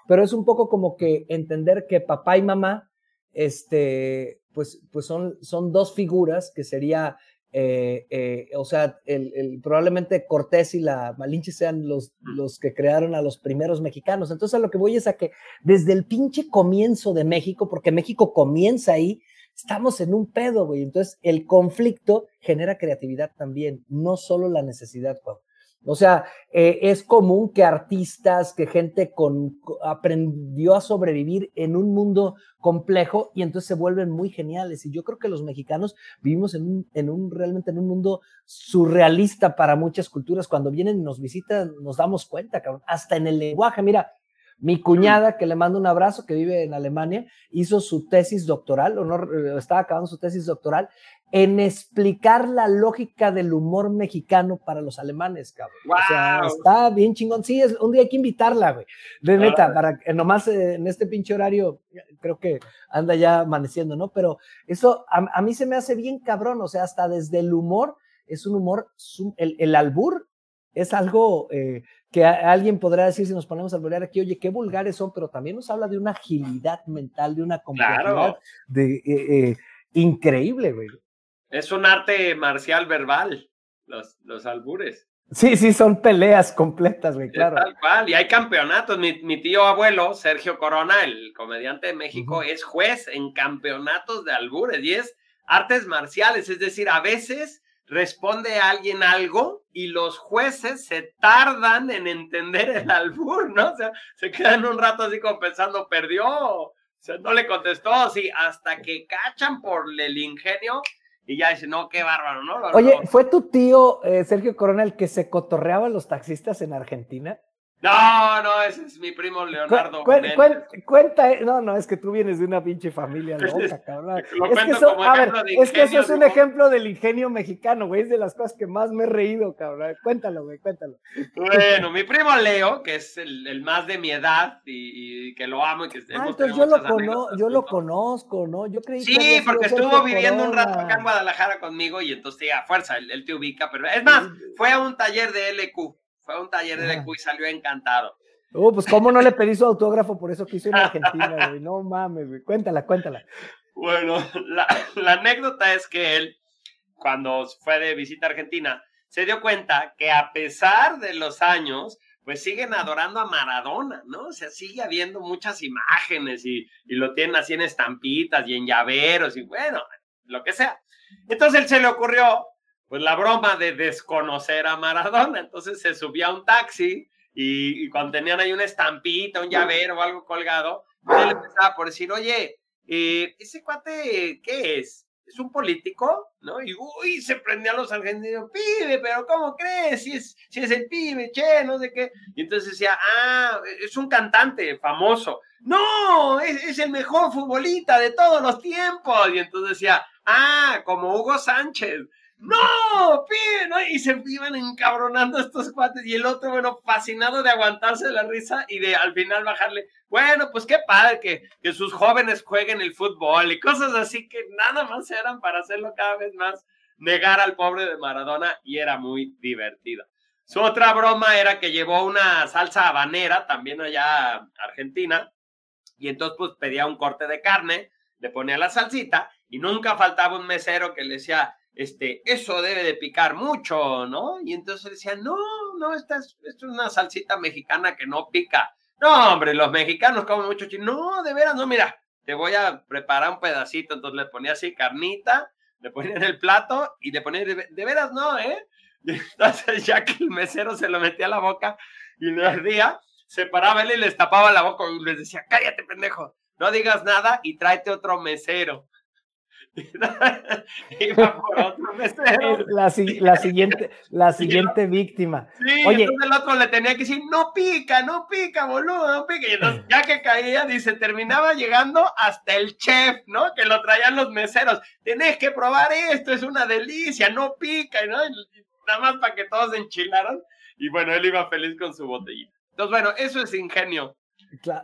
[SPEAKER 1] pero es un poco como que entender que papá y mamá, este, pues, pues son, son dos figuras que sería eh, eh, o sea, el, probablemente Cortés y la Malinche sean los, mm. los que crearon a los primeros mexicanos. Entonces, a lo que voy es a que desde el pinche comienzo de México, porque México comienza ahí, estamos en un pedo, güey. Entonces, el conflicto genera creatividad también, no solo la necesidad, o sea, eh, es común que artistas, que gente con, aprendió a sobrevivir en un mundo complejo y entonces se vuelven muy geniales. Y yo creo que los mexicanos vivimos en un, en un realmente en un mundo surrealista para muchas culturas. Cuando vienen y nos visitan, nos damos cuenta, cabrón. Hasta en el lenguaje, mira, Mi cuñada, que le mando un abrazo, que vive en Alemania, hizo su tesis doctoral, o no, estaba acabando su tesis doctoral, en explicar la lógica del humor mexicano para los alemanes, cabrón. O sea, está bien chingón. Sí, es, un día hay que invitarla, güey. De neta, para que nomás eh, en este pinche horario, creo que anda ya amaneciendo, ¿no? Pero eso a, mí se me hace bien cabrón, o sea, hasta desde el humor, es un humor, el, el albur es algo eh, que alguien podrá decir si nos ponemos a hablar aquí, oye, qué vulgares son, pero también nos habla de una agilidad mental, de una complejidad de, eh, increíble, güey.
[SPEAKER 2] Es un arte marcial verbal, los, los albures.
[SPEAKER 1] Sí, sí, son peleas completas, güey, claro.
[SPEAKER 2] tal cual, y hay campeonatos. Mi, tío abuelo, Sergio Corona, el comediante de México, es juez en campeonatos de albures y es artes marciales, es decir, a veces responde a alguien algo y los jueces se tardan en entender el albur, ¿no? O sea, se quedan un rato así como pensando, perdió, o sea, no le contestó, sí, hasta que cachan por el ingenio y ya dice, no, qué bárbaro, ¿no?
[SPEAKER 1] Oye, ¿fue tu tío eh, Sergio Corona el que se cotorreaba a los taxistas en Argentina?
[SPEAKER 2] No, no, ese es mi primo Leonardo.
[SPEAKER 1] cuenta, eh, no, no, es que tú vienes de una pinche familia loca, cabrón. es que eso, a ver, es que eso es un ejemplo del ingenio mexicano, güey, es de las cosas que más me he reído, cabrón. Cuéntalo, güey, cuéntalo.
[SPEAKER 2] Bueno, mi primo Leo, que es el, más de mi edad y, que lo amo y que
[SPEAKER 1] ah, entonces yo lo, yo lo conozco, ¿no? Yo creí
[SPEAKER 2] sí, que porque estuvo viviendo un rato acá en Guadalajara conmigo y entonces, a fuerza, él, te ubica, pero es más, fue a un taller de LQ fue un taller de EQ y salió encantado.
[SPEAKER 1] Oh, pues cómo no le pedí su autógrafo, por eso quiso ir a Argentina, güey. No mames, güey. Cuéntala, cuéntala.
[SPEAKER 2] Bueno, la, la, anécdota es que él, cuando fue de visita a Argentina, se dio cuenta que a pesar de los años, pues siguen adorando a Maradona, ¿no? O sea, sigue habiendo muchas imágenes y, y lo tienen así en estampitas y en llaveros y bueno, lo que sea. Entonces él se le ocurrió pues la broma de desconocer a Maradona. Entonces se subía a un taxi y, cuando tenían ahí una estampita, un llavero o algo colgado, él empezaba por decir, oye, eh, ese cuate, ¿qué es? ¿Es un político? ¿No? Y uy, se prendía a los argentinos, pibe, pero ¿cómo crees? Si es, si es el pibe, che, no sé qué. Y entonces decía, ah, es un cantante famoso. No, es, es el mejor futbolista de todos los tiempos. Y entonces decía, ah, como Hugo Sánchez ¡No! ¡Pide! ¿no? Y se iban encabronando estos cuates. Y el otro, bueno, fascinado de aguantarse la risa y de al final bajarle. Bueno, pues qué padre que, que sus jóvenes jueguen el fútbol y cosas así que nada más eran para hacerlo cada vez más negar al pobre de Maradona y era muy divertido. Su otra broma era que llevó una salsa habanera, también allá Argentina, y entonces pues pedía un corte de carne, le ponía la salsita y nunca faltaba un mesero que le decía, este, eso debe de picar mucho, ¿no? Y entonces decían, no, no, esta es, es una salsita mexicana que no pica. No, hombre, los mexicanos comen mucho chile. No, de veras, no, mira, te voy a preparar un pedacito. Entonces le ponía así carnita, le ponía en el plato y le ponía, de, veras, no, ¿eh? Entonces ya que el mesero se lo metía a la boca y le ardía, se paraba él y les tapaba la boca y les decía, cállate, pendejo, no digas nada y tráete otro mesero. Iba por otro
[SPEAKER 1] La, la, siguiente, la siguiente víctima.
[SPEAKER 2] Sí, Oye, entonces el otro le tenía que decir, no pica, no pica, boludo, no pica. Y entonces, ya que caía, dice, terminaba llegando hasta el chef, ¿no? Que lo traían los meseros. Tenés que probar esto, es una delicia, no pica, ¿no? nada más para que todos se enchilaran. Y bueno, él iba feliz con su botellita. Entonces, bueno, eso es ingenio.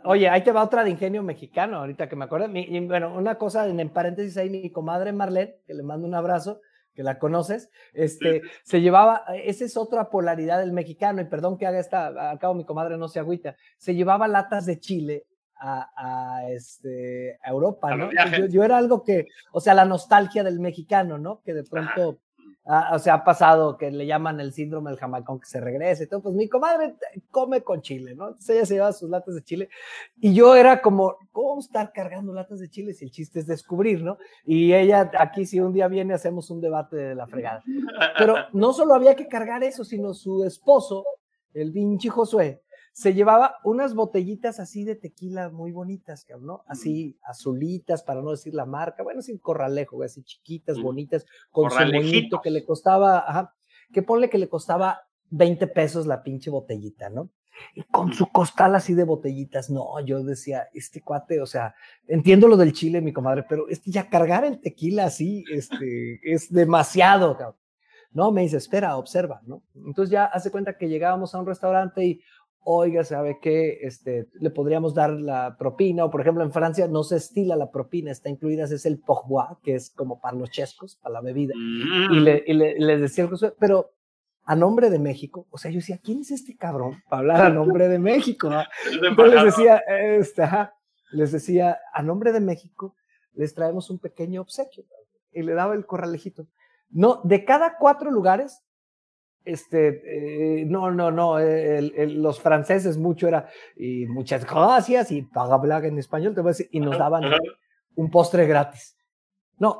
[SPEAKER 1] Oye, ahí te va otra de ingenio mexicano, ahorita que me acuerdo. bueno, una cosa en, paréntesis ahí, mi comadre Marlene, que le mando un abrazo, que la conoces, este, se llevaba, esa es otra polaridad del mexicano, y perdón que haga esta, acabo mi comadre no se agüita, se llevaba latas de chile a, este, Europa, ¿no? Yo, yo, era algo que, o sea, la nostalgia del mexicano, ¿no? Que de pronto Ah, o sea, ha pasado que le llaman el síndrome del jamacón que se regrese. Entonces, pues mi comadre come con chile, ¿no? Entonces ella se lleva sus latas de chile. Y yo era como, ¿cómo estar cargando latas de chile si el chiste es descubrir, ¿no? Y ella aquí, si un día viene, hacemos un debate de la fregada. Pero no solo había que cargar eso, sino su esposo, el pinche Josué, se llevaba unas botellitas así de tequila muy bonitas, ¿no? Así azulitas, para no decir la marca, bueno, sin corralejo, así chiquitas, bonitas, con su monito que le costaba, ajá, que ponle que le costaba 20 pesos la pinche botellita, ¿no? y con su costal así de botellitas. No, yo decía, este cuate, o sea, entiendo lo del chile, mi comadre, pero este ya cargar el tequila así, este, es demasiado. No, me dice, espera, observa, ¿no? Entonces ya hace cuenta que llegábamos a un restaurante y, oiga, ¿sabe qué? Este, le podríamos dar la propina, o por ejemplo en Francia no se estila la propina, está incluida, es el pourboire, que es como para los chescos, para la bebida. Y, mm. le, y le, les decía, pero a nombre de México, o sea, yo decía, ¿quién es este cabrón para hablar a nombre de México? Entonces les decía, este, les decía, a nombre de México, les traemos un pequeño obsequio. Y le daba el corralejito. No, de cada cuatro lugares, este, eh, no, no, no, los franceses mucho era, y muchas gracias, y paga blaga en español, te voy a decir, y nos daban un postre gratis. No,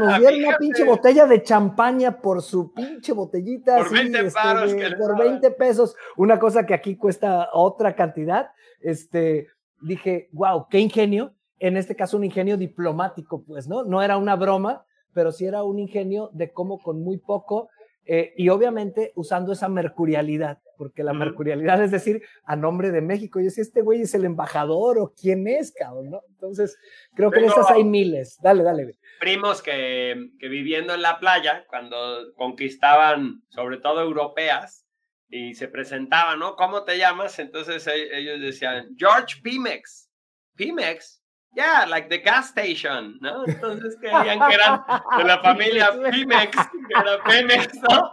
[SPEAKER 1] nos dieron una pinche botella de champaña por su pinche botellita.
[SPEAKER 2] Por 20
[SPEAKER 1] este, Por 20 pesos, una cosa que aquí cuesta otra cantidad. Este, dije, wow, qué ingenio. En este caso, un ingenio diplomático, pues, ¿no? No era una broma, pero sí era un ingenio de cómo con muy poco eh, y obviamente usando esa mercurialidad, porque la mercurialidad es decir, a nombre de México, yo si este güey es el embajador o quién es, cabrón, ¿no? Entonces, creo que en esas hay miles. Dale, dale.
[SPEAKER 2] Primos que, que viviendo en la playa, cuando conquistaban, sobre todo europeas, y se presentaban, ¿no? ¿Cómo te llamas? Entonces e, ellos decían, George Pimex. Pimex, yeah, like the gas station, ¿no? Entonces creían que eran de la familia Pimex, que era Pemex, ¿no?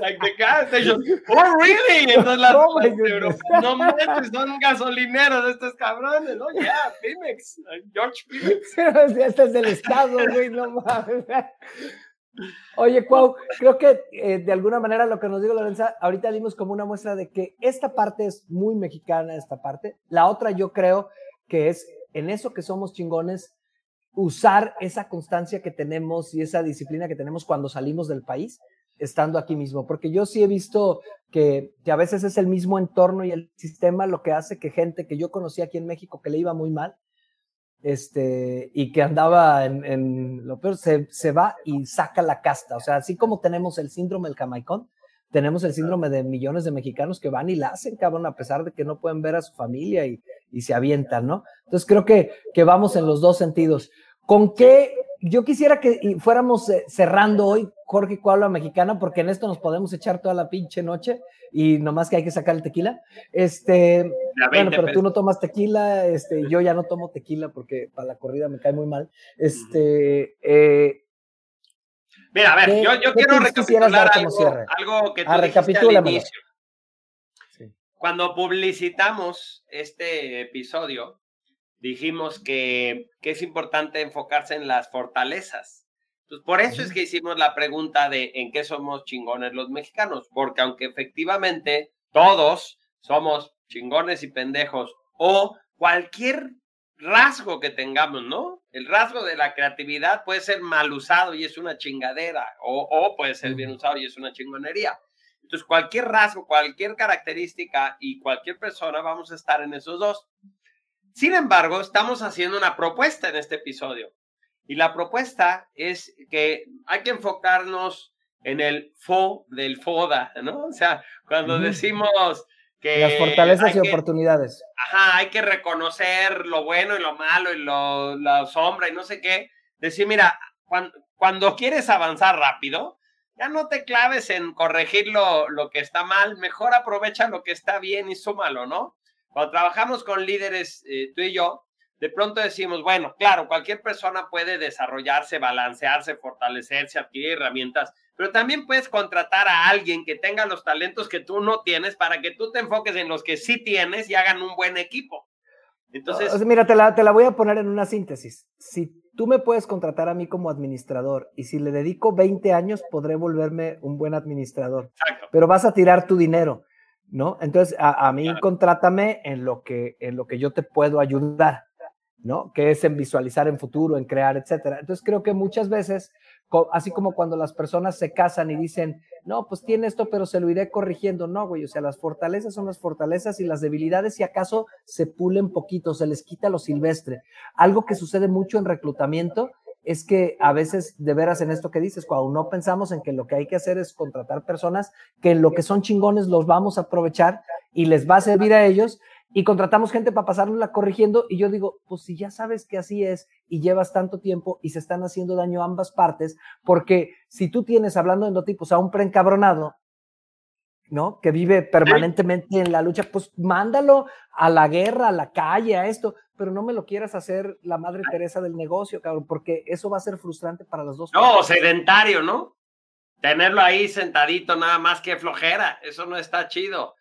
[SPEAKER 2] Like the gas station. Oh, really? Entonces las oh no manches, son gasolineros estos cabrones, ¿no? Yeah, Pimex, George Pimex.
[SPEAKER 1] este es del estado, güey, no mames. Oye, Cuau, creo que eh, de alguna manera lo que nos dijo Lorenza, ahorita dimos como una muestra de que esta parte es muy mexicana, esta parte. La otra yo creo que es en eso que somos chingones, usar esa constancia que tenemos y esa disciplina que tenemos cuando salimos del país, estando aquí mismo. Porque yo sí he visto que, a veces es el mismo entorno y el sistema lo que hace que gente que yo conocí aquí en México que le iba muy mal, este, y que andaba en, lo peor, se, se, va y saca la casta. O sea, así como tenemos el síndrome del camaicón, tenemos el síndrome de millones de mexicanos que van y la hacen, cabrón, a pesar de que no pueden ver a su familia y, y se avientan, ¿no? Entonces creo que, que vamos en los dos sentidos. ¿Con qué? Yo quisiera que fuéramos eh, cerrando hoy, Jorge Cuauhla Mexicana, porque en esto nos podemos echar toda la pinche noche y nomás que hay que sacar el tequila. Este, bueno, pero tú no tomas tequila, este, yo ya no tomo tequila porque para la corrida me cae muy mal. Este, eh,
[SPEAKER 2] Mira, a ver, yo, yo quiero recapitular algo, algo, que tú ah, dijiste al inicio. Cuando publicitamos este episodio, dijimos que, que, es importante enfocarse en las fortalezas. Pues por eso es que hicimos la pregunta de en qué somos chingones los mexicanos, porque aunque efectivamente todos somos chingones y pendejos o cualquier rasgo que tengamos, ¿no? El rasgo de la creatividad puede ser mal usado y es una chingadera, o, o puede ser bien usado y es una chingonería. Entonces, cualquier rasgo, cualquier característica y cualquier persona vamos a estar en esos dos. Sin embargo, estamos haciendo una propuesta en este episodio. Y la propuesta es que hay que enfocarnos en el fo del FODA, ¿no? O sea, cuando decimos que...
[SPEAKER 1] Las fortalezas y oportunidades.
[SPEAKER 2] Ajá, hay que reconocer lo bueno y lo malo y lo, la sombra y no sé qué. Decir, mira, cuando quieres avanzar rápido, ya no te claves en corregir lo, que está mal, mejor aprovecha lo que está bien y súmalo, ¿no? Cuando trabajamos con líderes, eh, tú y yo, de pronto decimos, bueno, claro, cualquier persona puede desarrollarse, balancearse, fortalecerse, adquirir herramientas, pero también puedes contratar a alguien que tenga los talentos que tú no tienes para que tú te enfoques en los que sí tienes y hagan un buen equipo. Entonces,
[SPEAKER 1] mira, te la, te la voy a poner en una síntesis. Si tú me puedes contratar a mí como administrador y si le dedico 20 años podré volverme un buen administrador. Pero vas a tirar tu dinero, ¿no? Entonces, a, mí contrátame en lo, que, en lo que yo te puedo ayudar, ¿no? Que es en visualizar en futuro, en crear, etcétera. Entonces, creo que muchas veces así como cuando las personas se casan y dicen, no, pues tiene esto, pero se lo iré corrigiendo. No, güey, o sea, las fortalezas son las fortalezas y las debilidades, si acaso, se pulen poquito, se les quita lo silvestre. Algo que sucede mucho en reclutamiento es que a veces, de veras, en esto que dices, cuando no pensamos en que lo que hay que hacer es contratar personas que en lo que son chingones los vamos a aprovechar y les va a servir a ellos y contratamos gente para pasárnosla corrigiendo y yo digo, pues si ya sabes que así es y llevas tanto tiempo y se están haciendo daño a ambas partes, porque si tú tienes, hablando de endotipos, a un preencabronado, ¿no? Que vive permanentemente en la lucha, pues mándalo a la guerra, a la calle, a esto, pero no me lo quieras hacer la madre Teresa del negocio, cabrón, porque eso va a ser frustrante para las dos.
[SPEAKER 2] No, sedentario, ¿no? Tenerlo ahí sentadito nada más que flojera, eso no está chido.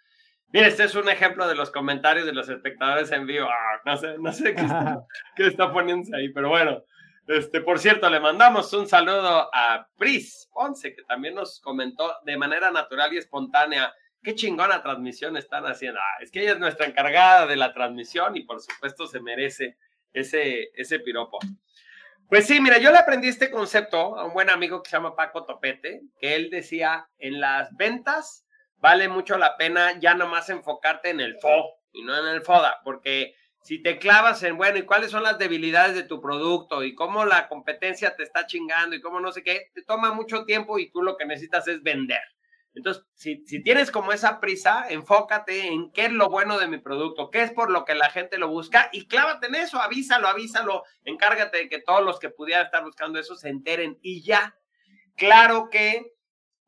[SPEAKER 2] Mira, este es un ejemplo de los comentarios de los espectadores en vivo. Ah, no sé, no sé qué está, qué está poniéndose ahí, pero bueno. Este, por cierto, le mandamos un saludo a Pris Ponce, que también nos comentó de manera natural y espontánea qué chingona transmisión están haciendo. Ah, es que ella es nuestra encargada de la transmisión y por supuesto se merece ese, ese piropo. Pues sí, mira, yo le aprendí este concepto a un buen amigo que se llama Paco Topete, que él decía, en las ventas vale mucho la pena ya nomás enfocarte en el FO y no en el FODA, porque si te clavas en, bueno, ¿y cuáles son las debilidades de tu producto? Y cómo la competencia te está chingando y cómo no sé qué, te toma mucho tiempo y tú lo que necesitas es vender. Entonces, si, si tienes como esa prisa, enfócate en qué es lo bueno de mi producto, qué es por lo que la gente lo busca y clávate en eso, avísalo, avísalo, encárgate de que todos los que pudieran estar buscando eso se enteren y ya. Claro que,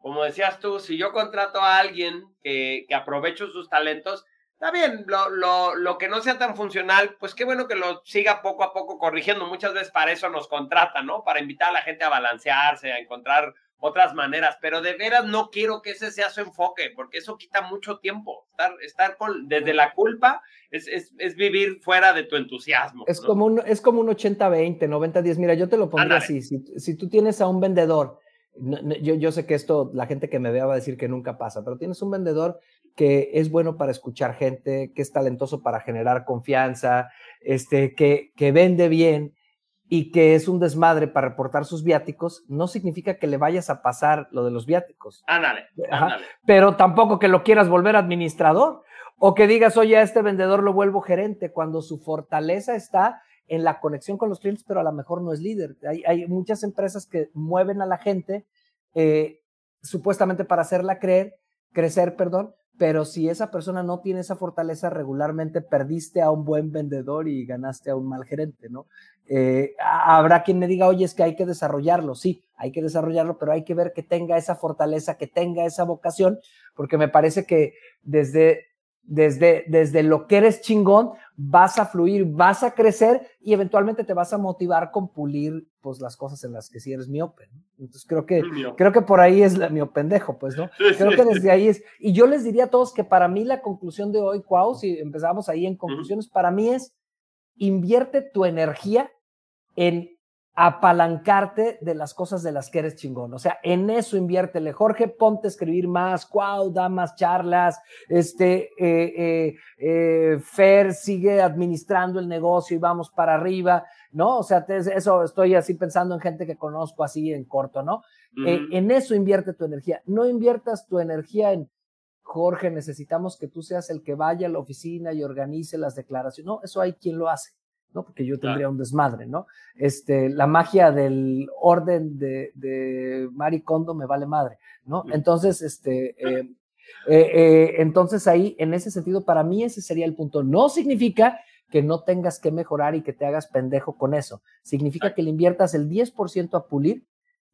[SPEAKER 2] como decías tú, si yo contrato a alguien que, que aprovecho sus talentos, Está bien, lo, lo, lo, que no sea tan funcional, pues qué bueno que lo siga poco a poco corrigiendo. Muchas veces para eso nos contratan, ¿no? Para invitar a la gente a balancearse, a encontrar otras maneras, pero de veras no quiero que ese sea su enfoque, porque eso quita mucho tiempo. Estar, estar con, desde la culpa es, es, es vivir fuera de tu entusiasmo.
[SPEAKER 1] Es, como, un, es como un 80-20, 90-10. Mira, yo te lo pondría así. Si, si tú tienes a un vendedor yo, yo, sé que esto, la gente que me vea va a decir que nunca pasa, pero tienes un vendedor que es bueno para escuchar gente, que es talentoso para generar confianza, este, que, que vende bien y que es un desmadre para reportar sus viáticos, no significa que le vayas a pasar lo de los viáticos.
[SPEAKER 2] Ándale, ándale.
[SPEAKER 1] Pero tampoco que lo quieras volver administrador o que digas, oye, a este vendedor lo vuelvo gerente, cuando su fortaleza está en la conexión con los clientes, pero a lo mejor no es líder. Hay, muchas empresas que mueven a la gente eh, supuestamente para hacerla creer, crecer, perdón, pero si esa persona no tiene esa fortaleza, regularmente perdiste a un buen vendedor y ganaste a un mal gerente, ¿no? Eh, habrá quien me diga, oye, es que hay que desarrollarlo, sí, hay que desarrollarlo, pero hay que ver que tenga esa fortaleza, que tenga esa vocación, porque me parece que desde desde, desde lo que eres chingón, vas a fluir, vas a crecer y eventualmente te vas a motivar con pulir pues las cosas en las que sí eres miope. Entonces creo que, creo que por ahí es la, mi pendejo, pues, ¿no? Creo que desde ahí es. Y yo les diría a todos que para mí la conclusión de hoy, Cuau, si empezamos ahí en conclusiones, para mí es invierte tu energía en apalancarte de las cosas de las que eres chingón. O sea, en eso inviértele. Jorge, ponte a escribir más, Cuau, da más charlas, este, eh, eh, eh, Fer sigue administrando el negocio y vamos para arriba, ¿no? O sea, eso estoy así pensando en gente que conozco así en corto, ¿no? en eso invierte tu energía. No inviertas tu energía en, Jorge, necesitamos que tú seas el que vaya a la oficina y organice las declaraciones. No, eso hay quien lo hace. ¿No? Porque yo tendría un desmadre, ¿no? Este, la magia del orden de, de Kondo me vale madre, ¿no? Entonces, este, eh, eh, eh, entonces ahí, en ese sentido, para mí ese sería el punto. No significa que no tengas que mejorar y que te hagas pendejo con eso. Significa que le inviertas el 10% a pulir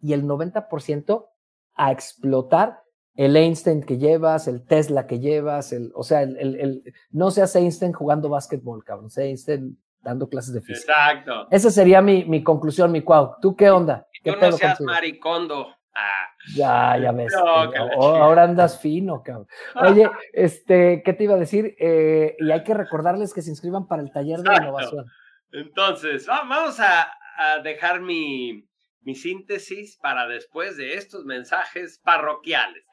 [SPEAKER 1] y el 90% a explotar el Einstein que llevas, el Tesla que llevas, el, o sea, el, el, no seas Einstein jugando básquetbol, cabrón, sea Einstein dando clases de física.
[SPEAKER 2] Exacto.
[SPEAKER 1] Esa sería mi, mi conclusión, mi cuau. ¿Tú qué onda? ¿Qué
[SPEAKER 2] Tú no seas maricondo. Ah.
[SPEAKER 1] Ya, ya ves. ahora andas fino, cabrón. Oye, este, ¿qué te iba a decir? Eh, y hay que recordarles que se inscriban para el taller de innovación.
[SPEAKER 2] Entonces, vamos a, a dejar mi, mi, síntesis para después de estos mensajes parroquiales.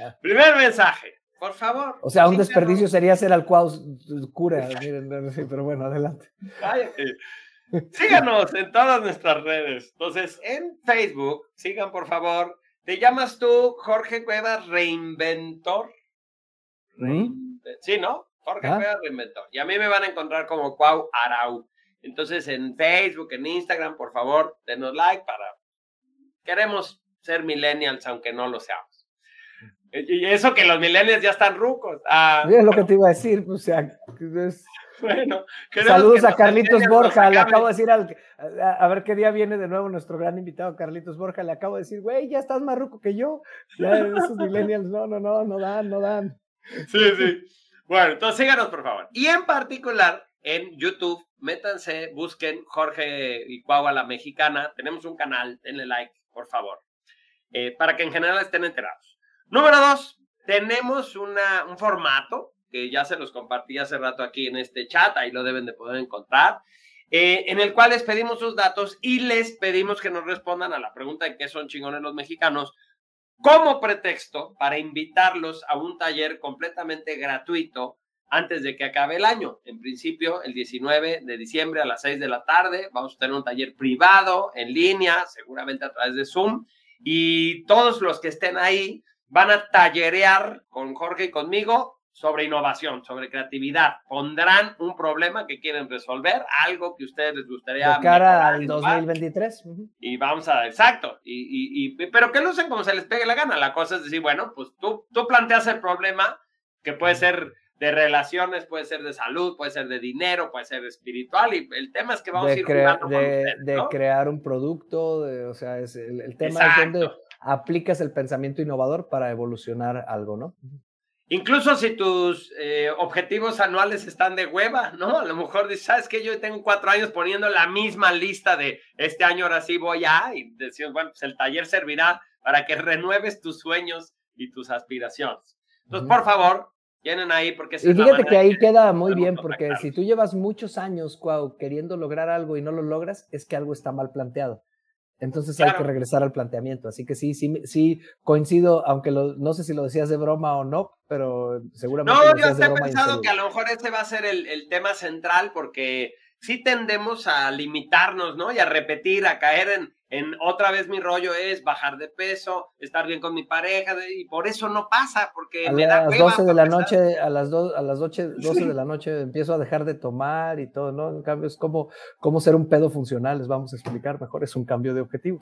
[SPEAKER 2] Ah. Primer mensaje. Por favor.
[SPEAKER 1] O sea, un desperdicio sería hacer al cuaus cura. pero bueno, adelante.
[SPEAKER 2] Cállate. Síganos en todas nuestras redes. Entonces, en Facebook, sigan por favor. ¿Te llamas tú Jorge Cuevas Reinventor? ¿Mm? Sí, ¿no? Jorge ah. Cuevas Reinventor. Y a mí me van a encontrar como Cuau Arau. Entonces en Facebook, en Instagram, por favor, denos like para... Queremos ser millennials aunque no lo seamos. Y eso que los millennials ya están rucos.
[SPEAKER 1] Ah, es lo que te iba a decir, o sea, es, bueno, saludos a Carlitos Borja, le acabo de decir al, a, ver qué día viene de nuevo nuestro gran invitado Carlitos Borja, le acabo de decir, güey, ya estás más ruco que yo, ya esos millennials, no, no, no, no dan, no dan.
[SPEAKER 2] Sí, sí. Bueno, entonces síganos por favor. Y en particular en YouTube, métanse, busquen Jorge y Cuagua la Mexicana, tenemos un canal, denle like, por favor, eh, para que en general estén enterados. Número dos, tenemos una, un formato que ya se los compartí hace rato aquí en este chat, ahí lo deben de poder encontrar, eh, en el cual les pedimos sus datos y les pedimos que nos respondan a la pregunta de qué son chingones los mexicanos, como pretexto para invitarlos a un taller completamente gratuito antes de que acabe el año. En principio, el 19 de diciembre a las 6 de la tarde, vamos a tener un taller privado en línea, seguramente a través de Zoom, y todos los que estén ahí van a tallerear con Jorge y conmigo sobre innovación, sobre creatividad. Pondrán un problema que quieren resolver, algo que a ustedes les gustaría.
[SPEAKER 1] De cara al 2023.
[SPEAKER 2] Y vamos a, exacto. Y, y, pero que lo usen como se les pegue la gana. La cosa es decir, bueno, pues tú, tú planteas el problema que puede ser de relaciones, puede ser de salud, puede ser de dinero, puede ser espiritual. Y el tema es que vamos a ir jugando
[SPEAKER 1] de, de crear un producto, o sea, es el, tema es donde aplicas el pensamiento innovador para evolucionar algo, ¿no?
[SPEAKER 2] Incluso si tus eh, objetivos anuales están de hueva, ¿no? A lo mejor dices, ¿sabes qué? Yo tengo cuatro años poniendo la misma lista de este año ahora sí voy a, y decimos, bueno, pues el taller servirá para que renueves tus sueños y tus aspiraciones. Entonces, por favor, tienen ahí porque...
[SPEAKER 1] Y fíjate que ahí queda muy bien, porque si tú llevas muchos años, Cuau, queriendo lograr algo y no lo logras, es que algo está mal planteado. Entonces hay que regresar al planteamiento. Así que sí, sí, sí coincido, aunque no sé si lo decías de broma o no, pero seguramente.
[SPEAKER 2] No, yo he pensado que a lo mejor ese va a ser el, el tema central porque sí tendemos a limitarnos, ¿no? Y a repetir, a caer en, en otra vez mi rollo es bajar de peso, estar bien con mi pareja, y por eso no pasa, porque
[SPEAKER 1] a
[SPEAKER 2] me
[SPEAKER 1] da las 12 de la noche, a las, a las 12, de la noche empiezo a dejar de tomar y todo, ¿no? En cambio, es como, como ser un pedo funcional, les vamos a explicar mejor, es un cambio de objetivo.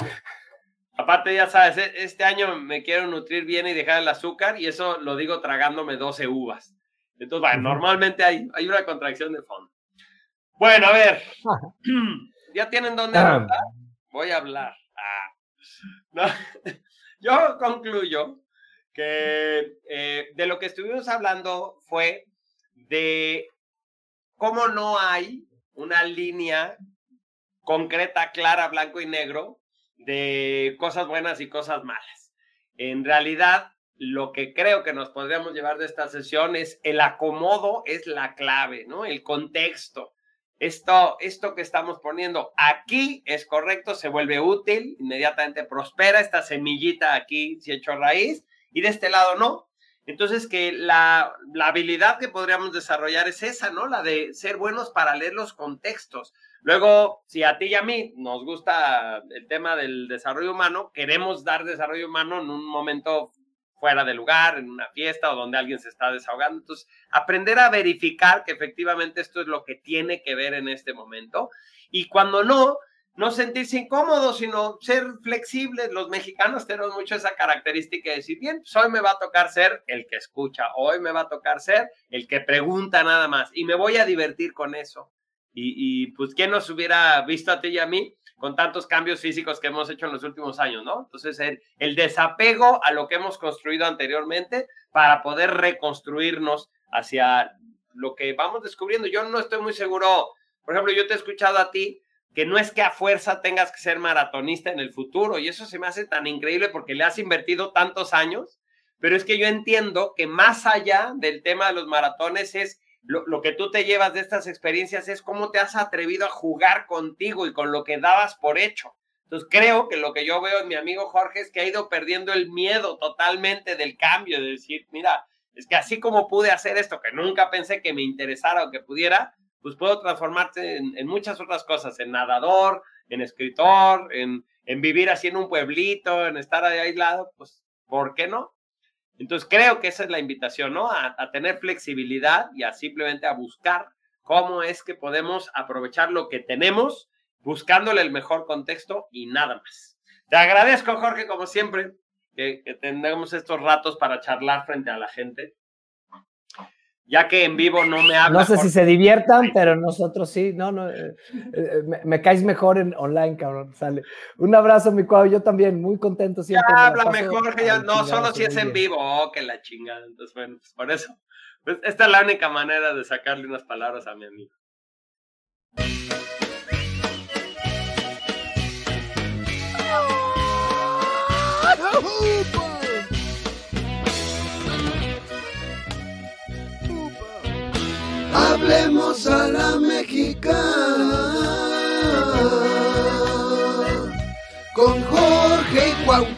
[SPEAKER 2] Aparte, ya sabes, e, este año me quiero nutrir bien y dejar el azúcar, y eso lo digo tragándome 12 uvas. Entonces, bueno, normalmente hay, hay una contracción de fondo. Bueno, a ver, ¿ya tienen dónde ah. Voy a hablar. Ah. Yo concluyo que eh, de lo que estuvimos hablando fue de cómo no hay una línea concreta, clara, blanco y negro de cosas buenas y cosas malas. En realidad, lo que creo que nos podríamos llevar de esta sesión es el acomodo, es la clave, ¿no? El contexto esto, esto que estamos poniendo aquí es correcto, se vuelve útil, inmediatamente prospera esta semillita aquí, si hecho raíz, y de este lado no. Entonces, que la, la, habilidad que podríamos desarrollar es esa, ¿no? La de ser buenos para leer los contextos. Luego, si a ti y a mí nos gusta el tema del desarrollo humano, queremos dar desarrollo humano en un momento fuera de lugar, en una fiesta o donde alguien se está desahogando. Entonces, aprender a verificar que efectivamente esto es lo que tiene que ver en este momento. Y cuando no, no sentirse incómodo, sino ser flexibles. Los mexicanos tenemos mucho esa característica de decir, bien, pues hoy me va a tocar ser el que escucha, hoy me va a tocar ser el que pregunta nada más y me voy a divertir con eso. Y, pues, ¿quién nos hubiera visto a ti y a mí con tantos cambios físicos que hemos hecho en los últimos años, ¿no? Entonces, el, desapego a lo que hemos construido anteriormente para poder reconstruirnos hacia lo que vamos descubriendo. Yo no estoy muy seguro, por ejemplo, yo te he escuchado a ti que no es que a fuerza tengas que ser maratonista en el futuro y eso se me hace tan increíble porque le has invertido tantos años, pero es que yo entiendo que más allá del tema de los maratones es lo, que tú te llevas de estas experiencias es cómo te has atrevido a jugar contigo y con lo que dabas por hecho. Entonces creo que lo que yo veo en mi amigo Jorge es que ha ido perdiendo el miedo totalmente del cambio, de decir, mira, es que así como pude hacer esto que nunca pensé que me interesara o que pudiera, pues puedo transformarte en, muchas otras cosas, en nadador, en escritor, en, en vivir así en un pueblito, en estar aislado, pues, ¿por qué no? Entonces creo que esa es la invitación, ¿no? A, tener flexibilidad y a simplemente a buscar cómo es que podemos aprovechar lo que tenemos, buscándole el mejor contexto y nada más. Te agradezco, Jorge, como siempre, que, tengamos estos ratos para charlar frente a la gente ya que en vivo no me habla.
[SPEAKER 1] No sé si se diviertan, pero nosotros sí, no, no, eh, eh, me, caes mejor en online, cabrón, sale. Un abrazo, mi cuadro, yo también, muy contento siempre.
[SPEAKER 2] Ya habla mejor, que ya, no, solo si es en vivo, oh, que la chingada, entonces bueno, pues por eso, pues esta es la única manera de sacarle unas palabras a mi amigo.
[SPEAKER 3] hablemos a la mexicana con Jorge y Cuauhtémoc.